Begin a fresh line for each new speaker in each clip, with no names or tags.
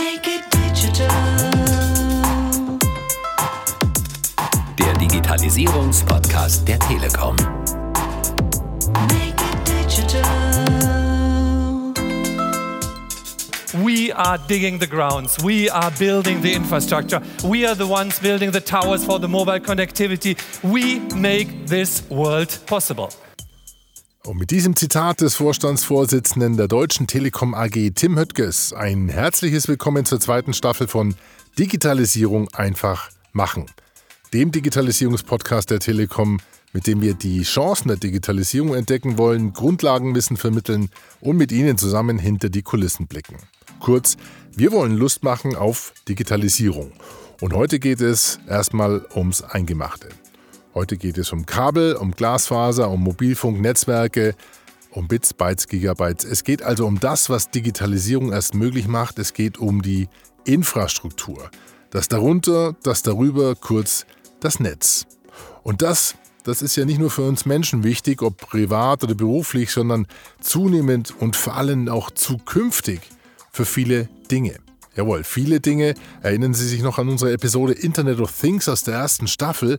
Make it digital.
Der Digitalisierungspodcast der Telekom.
Make it digital.
We are digging the grounds. We are building the infrastructure. We are the ones building the towers for the mobile connectivity. We make this world possible.
Und mit diesem Zitat des Vorstandsvorsitzenden der Deutschen Telekom AG Tim Höttges ein herzliches Willkommen zur zweiten Staffel von Digitalisierung einfach machen, dem Digitalisierungspodcast der Telekom, mit dem wir die Chancen der Digitalisierung entdecken wollen, Grundlagenwissen vermitteln und mit Ihnen zusammen hinter die Kulissen blicken. Kurz, wir wollen Lust machen auf Digitalisierung. Und heute geht es erstmal ums Eingemachte. Heute geht es um Kabel, um Glasfaser, um Mobilfunknetzwerke, um Bits, Bytes, Gigabytes. Es geht also um das, was Digitalisierung erst möglich macht. Es geht um die Infrastruktur. Das darunter, das darüber, kurz das Netz. Und das, das ist ja nicht nur für uns Menschen wichtig, ob privat oder beruflich, sondern zunehmend und vor allem auch zukünftig für viele Dinge. Jawohl, viele Dinge. Erinnern Sie sich noch an unsere Episode Internet of Things aus der ersten Staffel?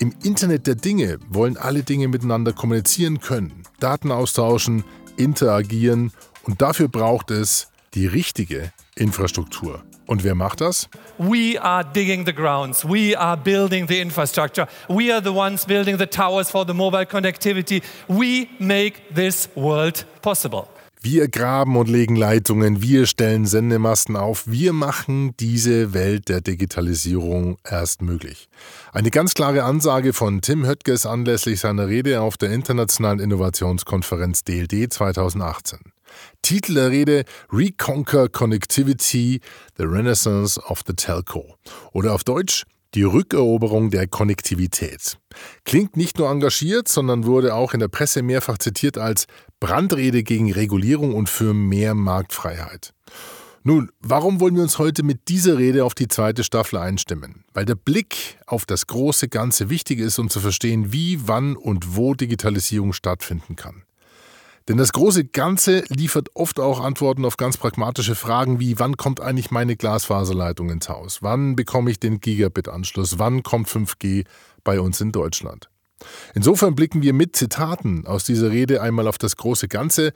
Im Internet der Dinge wollen alle Dinge miteinander kommunizieren können, Daten austauschen, interagieren und dafür braucht es die richtige Infrastruktur. Und wer macht das?
We are digging the grounds. We are building the infrastructure. We are the ones building the towers for the mobile connectivity. We make this world possible.
Wir graben und legen Leitungen, wir stellen Sendemasten auf, wir machen diese Welt der Digitalisierung erst möglich. Eine ganz klare Ansage von Tim Höttges anlässlich seiner Rede auf der Internationalen Innovationskonferenz DLD 2018. Titel der Rede Reconquer Connectivity, The Renaissance of the Telco. Oder auf Deutsch die Rückeroberung der Konnektivität. Klingt nicht nur engagiert, sondern wurde auch in der Presse mehrfach zitiert als Brandrede gegen Regulierung und für mehr Marktfreiheit. Nun, warum wollen wir uns heute mit dieser Rede auf die zweite Staffel einstimmen? Weil der Blick auf das große Ganze wichtig ist, um zu verstehen, wie, wann und wo Digitalisierung stattfinden kann. Denn das große Ganze liefert oft auch Antworten auf ganz pragmatische Fragen wie, wann kommt eigentlich meine Glasfaserleitung ins Haus? Wann bekomme ich den Gigabit-Anschluss? Wann kommt 5G bei uns in Deutschland? Insofern blicken wir mit Zitaten aus dieser Rede einmal auf das große Ganze,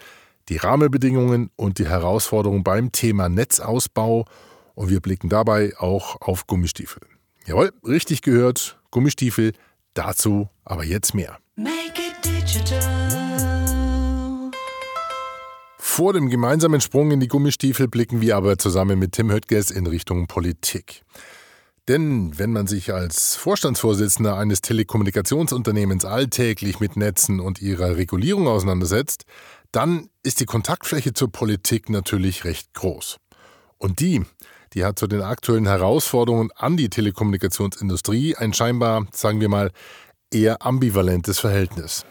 die Rahmenbedingungen und die Herausforderungen beim Thema Netzausbau und wir blicken dabei auch auf Gummistiefel. Jawohl, richtig gehört, Gummistiefel, dazu aber jetzt mehr.
Make it digital.
Vor dem gemeinsamen Sprung in die Gummistiefel blicken wir aber zusammen mit Tim Höttges in Richtung Politik. Denn wenn man sich als Vorstandsvorsitzender eines Telekommunikationsunternehmens alltäglich mit Netzen und ihrer Regulierung auseinandersetzt, dann ist die Kontaktfläche zur Politik natürlich recht groß. Und die, die hat zu den aktuellen Herausforderungen an die Telekommunikationsindustrie ein scheinbar, sagen wir mal, eher ambivalentes Verhältnis.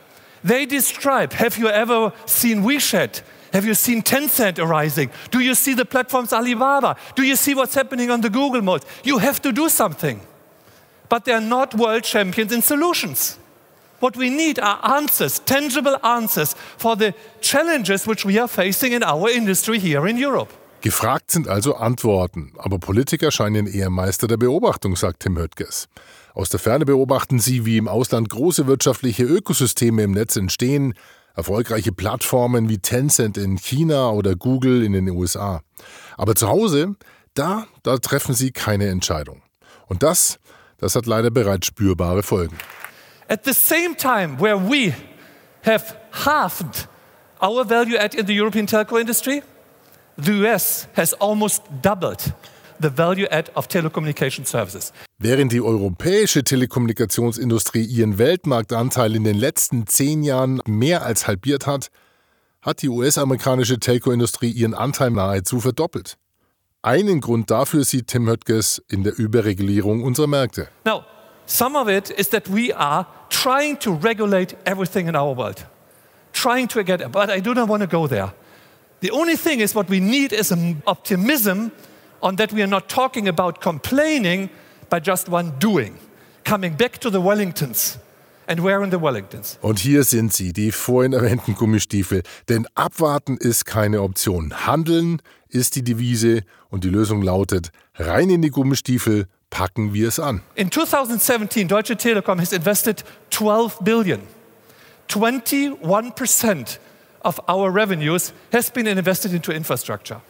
They describe have you ever seen WeChat? Have you seen Tencent arising? Do you see the platforms Alibaba? Do you see what's happening on the Google mode? You have to do something. But they're not world champions in solutions. What we need are answers, tangible answers for the challenges which we are facing in our industry here in Europe.
Gefragt sind also Antworten, aber Politiker scheinen eher Meister der Beobachtung, sagt Tim Höttges. Aus der Ferne beobachten sie, wie im Ausland große wirtschaftliche Ökosysteme im Netz entstehen, erfolgreiche Plattformen wie Tencent in China oder Google in den USA. Aber zu Hause, da, da treffen sie keine Entscheidung. Und das, das hat leider bereits spürbare Folgen.
At the same time, where we have halved our value add in the European telco industry, the US has almost doubled the value add of telecommunication services.
Während die europäische Telekommunikationsindustrie ihren Weltmarktanteil in den letzten zehn Jahren mehr als halbiert hat, hat die US-amerikanische Telco-Industrie ihren Anteil nahezu verdoppelt. Einen Grund dafür sieht Tim Höttges in der Überregulierung unserer Märkte.
Now, some of it is that we are trying to regulate everything in our world, trying to get it, but I do not want to go there. The only thing is what we need is an optimism on that we are not talking about complaining, but just one doing, coming back to the Wellingtons and wearing the Wellingtons.
Und hier sind sie, die vorhin erwähnten Gummistiefel. Denn abwarten ist keine Option. Handeln ist die Devise und die Lösung lautet, rein in die Gummistiefel, packen wir es an.
In 2017, Deutsche Telekom has invested 12 billion. 21% of our revenues has been invested into infrastructure,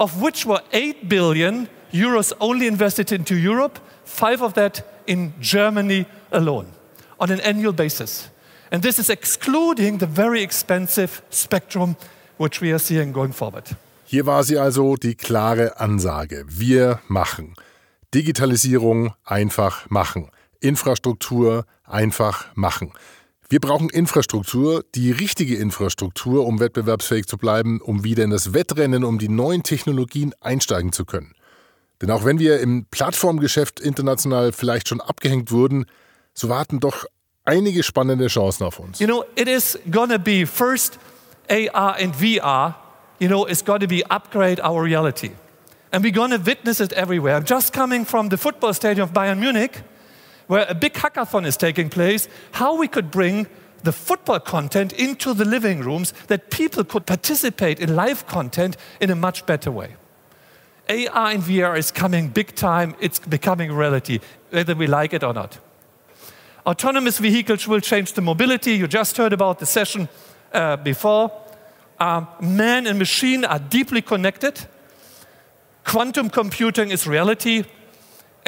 of which were 8 billion euros only invested into Europe, five of that in Germany alone on an annual basis. And this is excluding the very expensive spectrum which we are seeing going forward.
Hier war sie also die klare Ansage. Wir machen. Digitalisierung einfach machen. Infrastruktur einfach machen. Wir brauchen Infrastruktur, die richtige Infrastruktur, um wettbewerbsfähig zu bleiben, um wieder in das Wettrennen um die neuen Technologien einsteigen zu können. Denn auch wenn wir im Plattformgeschäft international vielleicht schon abgehängt wurden, so warten doch einige spannende Chancen auf uns.
You know, it is gonna be first AR and VR, you know, it's gonna be upgrade our reality. And we're gonna witness it everywhere. I'm just coming from the football stadium of Bayern Munich, where a big hackathon is taking place, how we could bring the football content into the living rooms that people could participate in live content in a much better way. AR and VR is coming big time, it's becoming reality, whether we like it or not. Autonomous vehicles will change the mobility. You just heard about the session uh, before. Um, man and machine are deeply connected. Quantum computing is reality.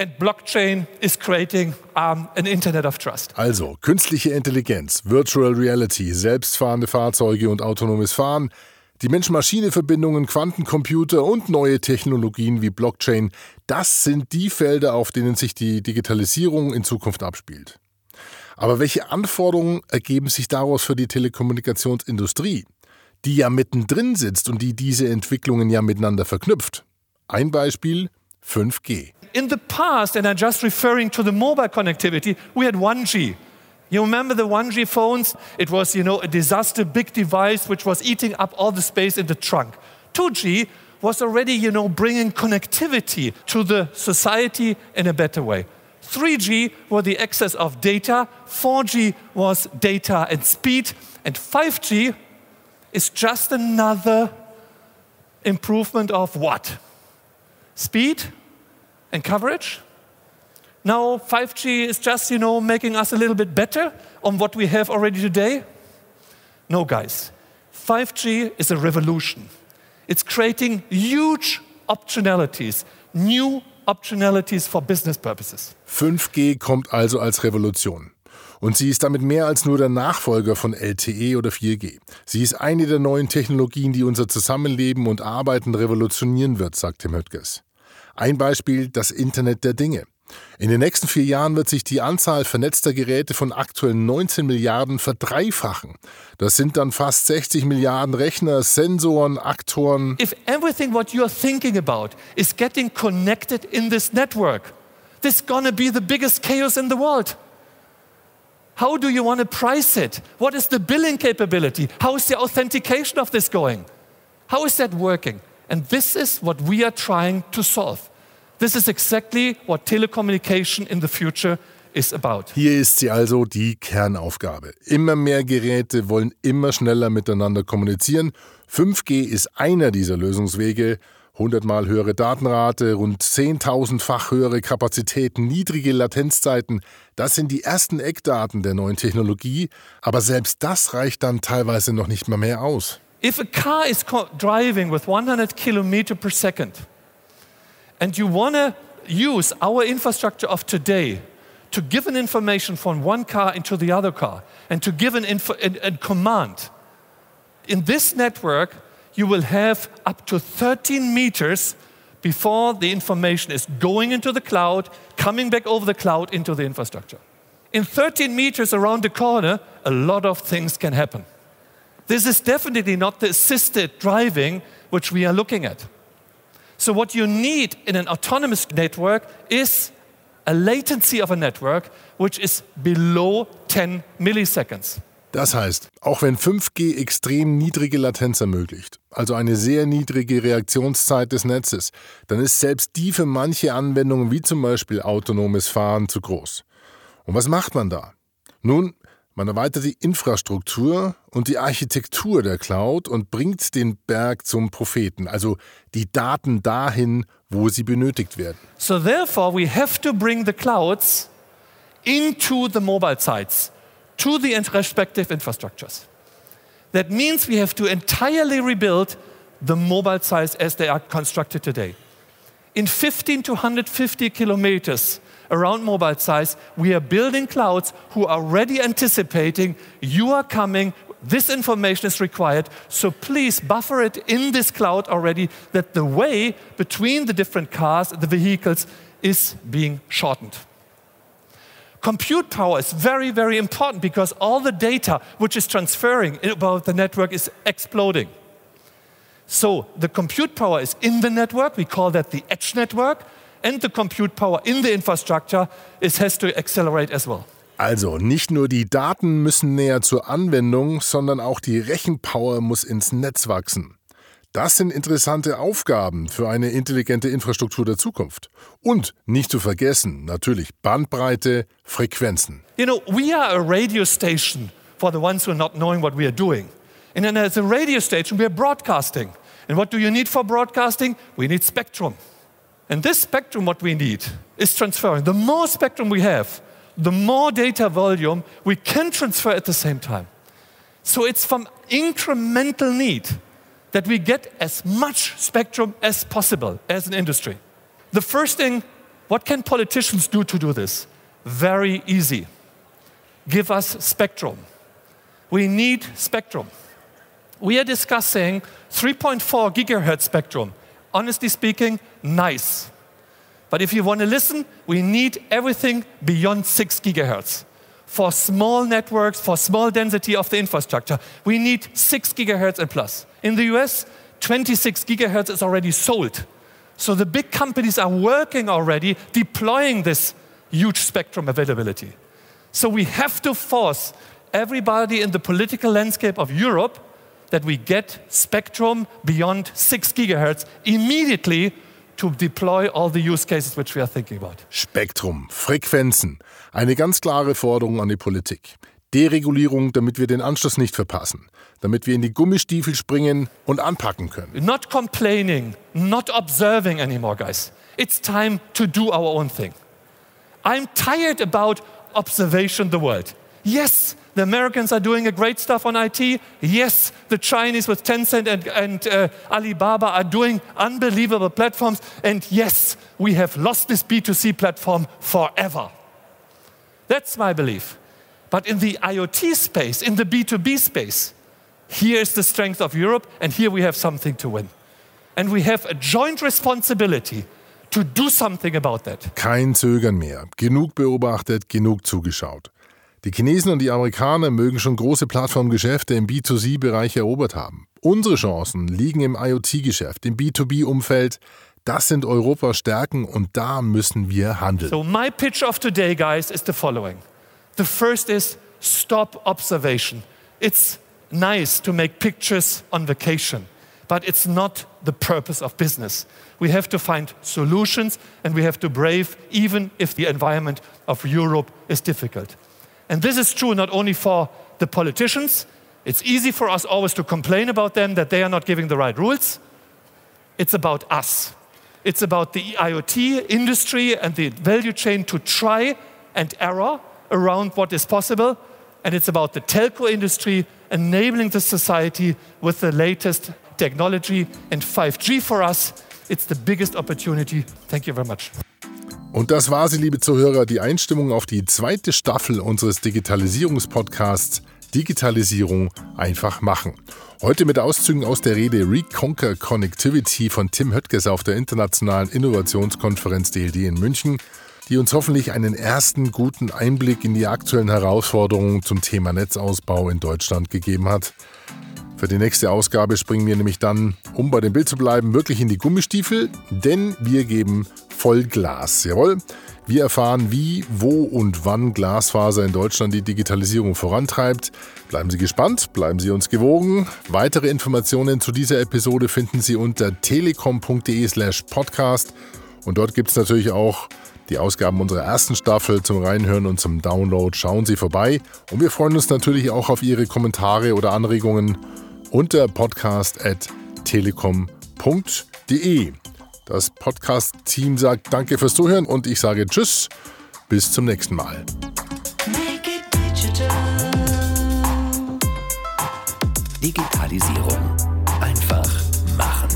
And blockchain is creating um, an Internet of Trust.
Also, künstliche Intelligenz, Virtual Reality, selbstfahrende Fahrzeuge und autonomes Fahren, die Mensch-Maschine-Verbindungen, Quantencomputer und neue Technologien wie Blockchain, das sind die Felder, auf denen sich die Digitalisierung in Zukunft abspielt. Aber welche Anforderungen ergeben sich daraus für die Telekommunikationsindustrie, die ja mittendrin sitzt und die diese Entwicklungen ja miteinander verknüpft? Ein Beispiel 5G.
In the past, and I'm just referring to the mobile connectivity, we had 1G. You remember the 1G phones? It was, you know, a disaster, big device which was eating up all the space in the trunk. 2G was already, you know, bringing connectivity to the society in a better way. 3G was the access of data, 4G was data and speed, and 5G is just another improvement of what? Speed and coverage? Now 5G is just, you know, making us a little bit better on what we have already today? No, guys. 5G is a revolution. It's creating huge optionalities, new optionalities for business purposes.
5G kommt also als Revolution. Und sie ist damit mehr als nur der Nachfolger von LTE oder 4G. Sie ist eine der neuen Technologien, die unser Zusammenleben und Arbeiten revolutionieren wird, sagt Tim Höttges. Ein Beispiel das Internet der Dinge. In den nächsten vier Jahren wird sich die Anzahl vernetzter Geräte von aktuell 19 Milliarden verdreifachen. Das sind dann fast 60 Milliarden Rechner, Sensoren, Aktoren.
If everything what you're thinking about is getting connected in this network, this is gonna be the biggest chaos in the world. How do you want to price it? What is the billing capability? How is the authentication of this going? How is that working? And this is what we are trying to solve. This is exactly what telecommunication in the future is about.
Hier ist sie also die Kernaufgabe. Immer mehr Geräte wollen immer schneller miteinander kommunizieren. 5G ist einer dieser Lösungswege. 100 mal höhere Datenrate, rund 10.000-fach höhere Kapazitäten, niedrige Latenzzeiten, das sind die ersten Eckdaten der neuen Technologie, aber selbst das reicht dann teilweise noch nicht mal mehr aus.
If a car is driving with 100 kilometer per second and you want to use our infrastructure of today to give an information from one car into the other car and to give an info, an, an command, in this network, you will have up to 13 meters before the information is going into the cloud, coming back over the cloud into the infrastructure. In 13 meters around the corner, a lot of things can happen. This is definitely not the assisted driving which we are looking at. So, what you need in an autonomous network is a latency of a network which is below 10 milliseconds.
Das heißt, auch wenn 5G extrem niedrige Latenz ermöglicht, also eine sehr niedrige Reaktionszeit des Netzes, dann ist selbst die für manche Anwendungen wie zum Beispiel autonomes Fahren zu groß. Und was macht man da? Nun, man erweitert die Infrastruktur und die Architektur der Cloud und bringt den Berg zum Propheten, also die Daten dahin, wo sie benötigt werden.
So therefore, we have to bring the clouds into the mobile sites, to the respective infrastructures. That means we have to entirely rebuild the mobile sites as they are constructed today. In 15 to 150 kilometers around mobile size, we are building clouds who are already anticipating you are coming, this information is required, so please buffer it in this cloud already that the way between the different cars, the vehicles, is being shortened. Compute power is very, very important because all the data which is transferring about the network is exploding. So the compute power is in the network, we call that the edge network, and the compute power in the infrastructure is, has to accelerate as well.
Also nicht nur die Daten müssen näher zur Anwendung, sondern auch die Rechenpower muss ins Netz wachsen. Das sind interessante Aufgaben für eine intelligente Infrastruktur der Zukunft. Und nicht zu vergessen, natürlich Bandbreite, Frequenzen.
You know, we are a radio station for the ones who are not knowing what we are doing. And then as a radio station, we are broadcasting. And what do you need for broadcasting? We need spectrum. And this spectrum, what we need, is transferring. The more spectrum we have, the more data volume we can transfer at the same time. So it's from incremental need that we get as much spectrum as possible as an industry. The first thing, what can politicians do to do this? Very easy. Give us spectrum. We need spectrum. We are discussing 3.4 gigahertz spectrum. Honestly speaking, nice. But if you want to listen, we need everything beyond 6 gigahertz. For small networks, for small density of the infrastructure, we need 6 gigahertz and plus. In the US, 26 gigahertz is already sold. So the big companies are working already deploying this huge spectrum availability. So we have to force everybody in the political landscape of Europe that we get spectrum beyond 6 gigahertz immediately to deploy all the use cases which we are thinking about.
Spektrum, Frequenzen. Eine ganz klare Forderung an die Politik. Deregulierung, damit wir den Anschluss nicht verpassen. Damit wir in die Gummistiefel springen und anpacken können.
Not complaining, not observing anymore, guys. It's time to do our own thing. I'm tired about observation the world. Yes, the Americans are doing a great stuff on IT. Yes, the Chinese with Tencent and, and uh, Alibaba are doing unbelievable platforms. And yes, we have lost this B2C platform forever. That's my belief. But in the IoT space, in the B2B space, here is the strength of Europe, and here we have something to win. And we have a joint responsibility to do something about that.
Kein Zögern mehr. Genug beobachtet, genug zugeschaut. Die Chinesen und die Amerikaner mögen schon große Plattformgeschäfte im B2C-Bereich erobert haben. Unsere Chancen liegen im IoT-Geschäft, im B2B-Umfeld. Das sind Europas Stärken und da müssen wir handeln.
So, my pitch of today, guys, is the following. The first is stop observation. It's nice to make pictures on vacation, but it's not the purpose of business. We have to find solutions and we have to brave, even if the environment of Europe is difficult. And this is true not only for the politicians, it's easy for us always to complain about them that they are not giving the right rules. It's about us. It's about the IoT industry and the value chain to try and error around what is possible. And it's about the telco industry enabling the society with the latest technology. And 5G for us, it's the biggest opportunity. Thank you very much.
Und das war sie, liebe Zuhörer, die Einstimmung auf die zweite Staffel unseres Digitalisierungspodcasts Digitalisierung einfach machen. Heute mit Auszügen aus der Rede Reconquer Connectivity von Tim Höttges auf der Internationalen Innovationskonferenz DLD in München, die uns hoffentlich einen ersten guten Einblick in die aktuellen Herausforderungen zum Thema Netzausbau in Deutschland gegeben hat. Für die nächste Ausgabe springen wir nämlich dann, um bei dem Bild zu bleiben, wirklich in die Gummistiefel, denn wir geben Vollglas. Jawohl. Wir erfahren, wie, wo und wann Glasfaser in Deutschland die Digitalisierung vorantreibt. Bleiben Sie gespannt, bleiben Sie uns gewogen. Weitere Informationen zu dieser Episode finden Sie unter telekom.de/slash podcast. Und dort gibt es natürlich auch die Ausgaben unserer ersten Staffel zum Reinhören und zum Download. Schauen Sie vorbei. Und wir freuen uns natürlich auch auf Ihre Kommentare oder Anregungen unter podcast.telekom.de. Das Podcast-Team sagt Danke fürs Zuhören und ich sage Tschüss. Bis zum nächsten Mal.
Make it digital.
Digitalisierung. Einfach machen.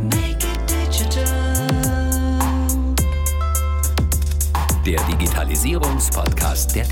Make it digital.
Der Digitalisierungspodcast der